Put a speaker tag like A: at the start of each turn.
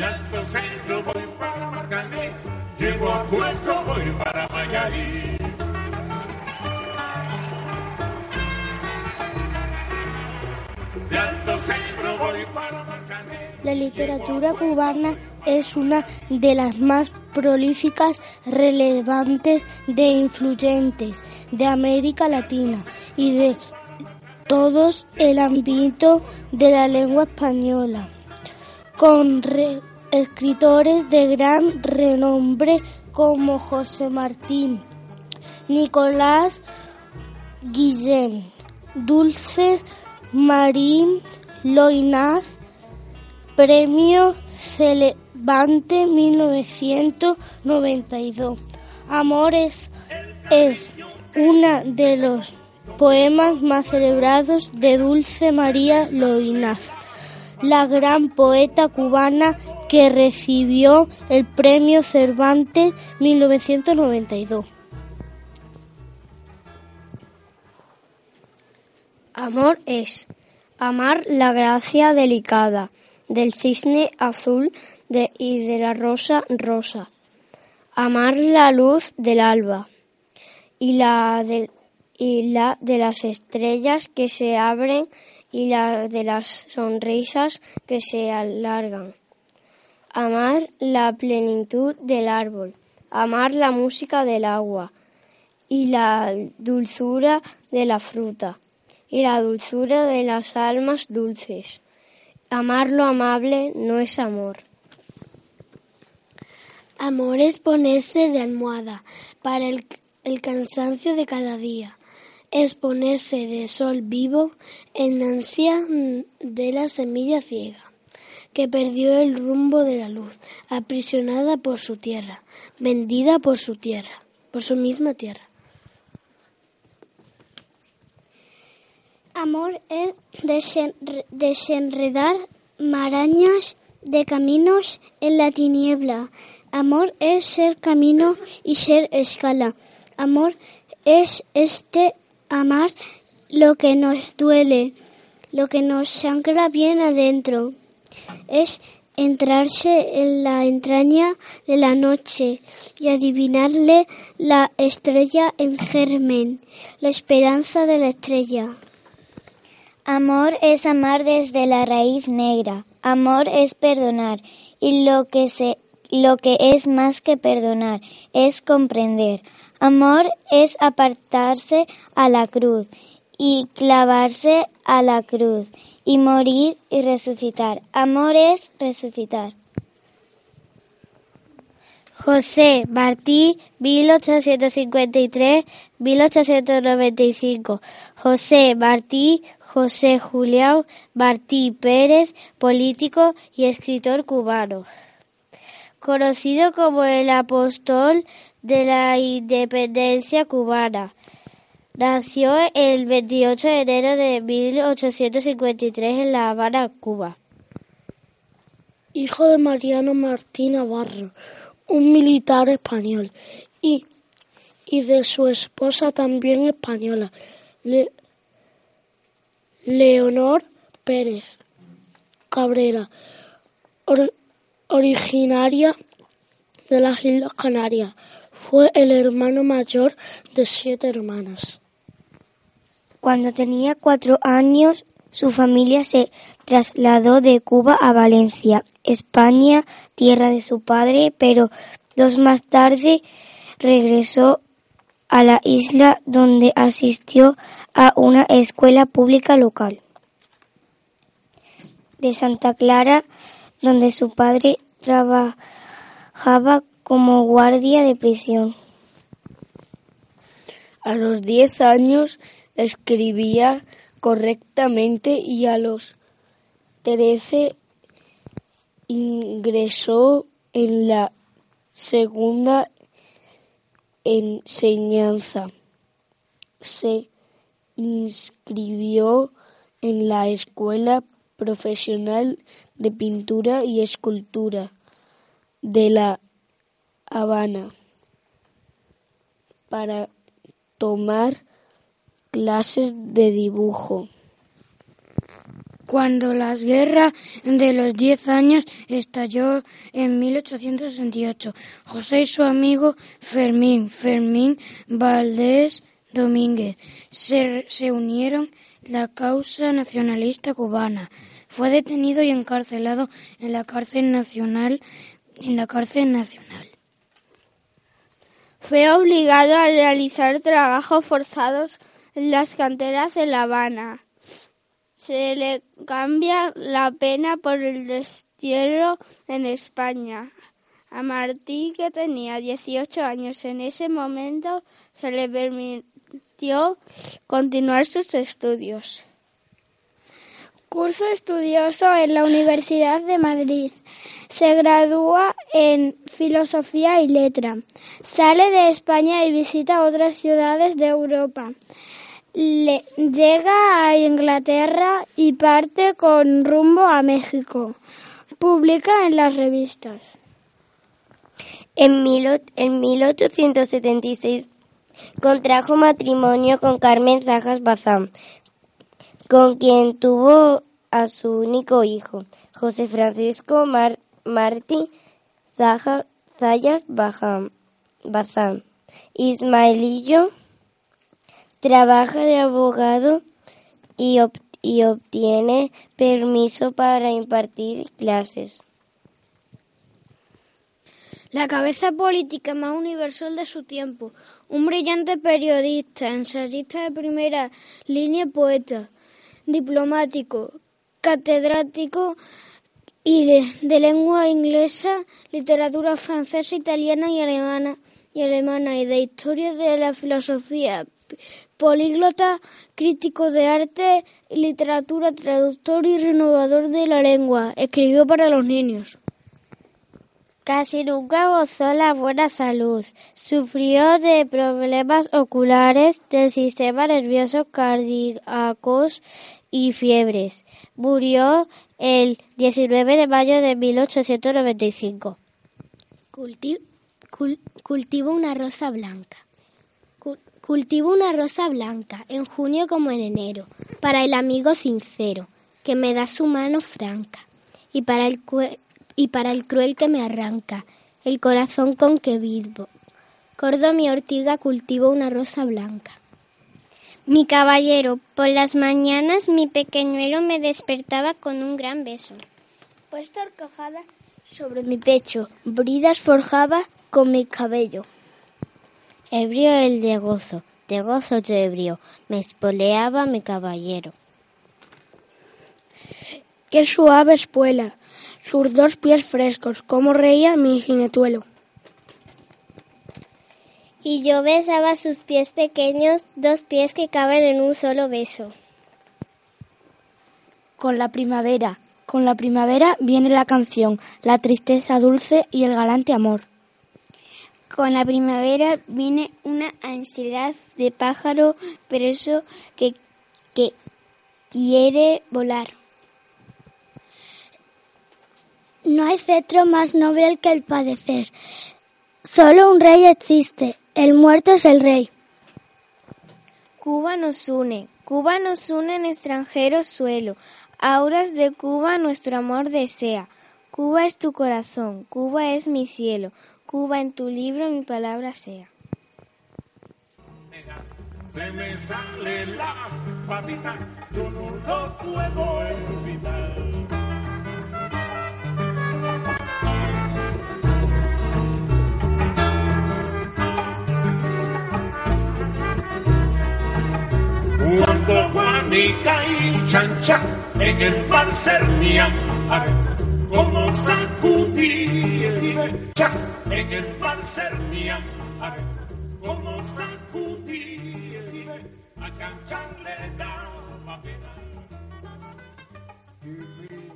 A: De Alto Centro voy para Marcané, llego a Puerto, voy para Mayarí.
B: La literatura cubana es una de las más prolíficas, relevantes de influyentes de América Latina y de todos el ámbito de la lengua española, con re- escritores de gran renombre como José Martín, Nicolás Guillén, Dulce Marín Loinaz, Premio Celebante 1992. Amores es una de los poemas más celebrados de Dulce María Loinaz, la gran poeta cubana que recibió el Premio Cervantes 1992. Amor es amar la gracia delicada del cisne azul y de la rosa rosa. Amar la luz del alba y la de las estrellas que se abren y la de las sonrisas que se alargan. Amar la plenitud del árbol. Amar la música del agua y la dulzura de la fruta y la dulzura de las almas dulces. Amar lo amable no es amor. Amor es ponerse de almohada para el, el cansancio de cada día. Es ponerse de sol vivo en ansia de la semilla ciega que perdió el rumbo de la luz, aprisionada por su tierra, vendida por su tierra, por su misma tierra. Amor es desenre- desenredar marañas de caminos en la tiniebla. Amor es ser camino y ser escala. Amor es este amar lo que nos duele, lo que nos sangra bien adentro. Es entrarse en la entraña de la noche y adivinarle la estrella en germen, la esperanza de la estrella.
C: Amor es amar desde la raíz negra. Amor es perdonar. Y lo que se, lo que es más que perdonar es comprender. Amor es apartarse a la cruz y clavarse a la cruz y morir y resucitar. Amor es resucitar.
B: José Martí, 1853-1895. José Martí, José Julián Martí Pérez, político y escritor cubano. Conocido como el apóstol de la independencia cubana. Nació el 28 de enero de 1853 en La Habana, Cuba.
D: hijo de Mariano Martín Navarro, un militar español, y, y de su esposa también española, Le- Leonor Pérez Cabrera, or- originaria de las Islas Canarias. Fue el hermano mayor de siete hermanas.
C: Cuando tenía cuatro años, su familia se trasladó de Cuba a Valencia, España, tierra de su padre, pero dos más tarde regresó a la isla donde asistió a una escuela pública local de Santa Clara, donde su padre trabajaba como guardia de prisión.
D: A los 10 años
B: escribía correctamente y a los trece ingresó en la segunda enseñanza. Se inscribió en la Escuela Profesional de Pintura y Escultura de La Habana para tomar clases de dibujo.
E: Cuando la guerra de los diez años estalló en 1868, José y su amigo Fermín, Fermín Valdés Domínguez, se, se unieron la causa nacionalista cubana. Fue detenido y encarcelado en la cárcel nacional, en la cárcel nacional.
F: Fue obligado a realizar trabajos forzados en las canteras de La Habana. Se le cambia la pena por el destierro en España. A Martí, que tenía 18 años en ese momento, se le permitió continuar sus estudios.
G: Curso estudioso en la Universidad de Madrid. Se gradúa en Filosofía y Letra. Sale de España y visita otras ciudades de Europa. Le, llega a Inglaterra y parte con rumbo a México. Publica en las revistas.
H: En, mil, en 1876 contrajo matrimonio con Carmen Zajas Bazán, con quien tuvo a su único hijo, José Francisco Mar, Martí Zayas Bazán. Ismaelillo Trabaja de abogado y, y obtiene permiso para impartir clases.
E: La cabeza política más universal de su tiempo, un brillante periodista, ensayista de primera línea, poeta, diplomático, catedrático y de, lengua inglesa, literatura francesa, italiana y alemana, y alemana y de historia de la filosofía, políglota, crítico de arte y literatura, traductor y renovador de la lengua. Escribió para los niños.
H: Casi nunca gozó la buena salud. Sufrió de problemas oculares, del sistema nervioso, cardíacos y fiebres. Murió el 19 de mayo de 1895.
I: Culti cul cultivo una rosa blanca. Cultivo una rosa blanca en junio como en enero, para el amigo sincero, que me da su mano franca, y para el, y para el cruel que me arranca, el corazón con que vivo. Cordo mi ortiga cultivo una rosa blanca.
J: Mi caballero, por las mañanas mi pequeñuelo me despertaba con un gran beso.
E: Puesta horcajada sobre mi pecho, bridas forjaba con mi cabello.
H: Ebrio el de gozo, de gozo yo ebrio, me espoleaba mi caballero.
B: Qué suave espuela, sus dos pies frescos, cómo reía mi jinetuelo.
J: Y yo besaba sus pies pequeños, dos pies que caben en un solo beso.
B: Con la primavera, con la primavera viene la canción, la tristeza dulce y el galante amor.
I: Con la primavera viene una ansiedad de pájaro preso que, que quiere volar.
G: No hay cetro más noble que el padecer. Solo un rey existe, el muerto es el rey.
J: Cuba nos une, Cuba nos une en extranjero suelo, auras de Cuba nuestro amor desea. Cuba es tu corazón, Cuba es mi cielo, Cuba en tu libro mi palabra sea.
A: Se me sale la patita, yo no lo puedo olvidar. Juanica y Chancha en el mar servían como sacudí el cha en el mar servían como sacudí el a cantarle da papel. Give me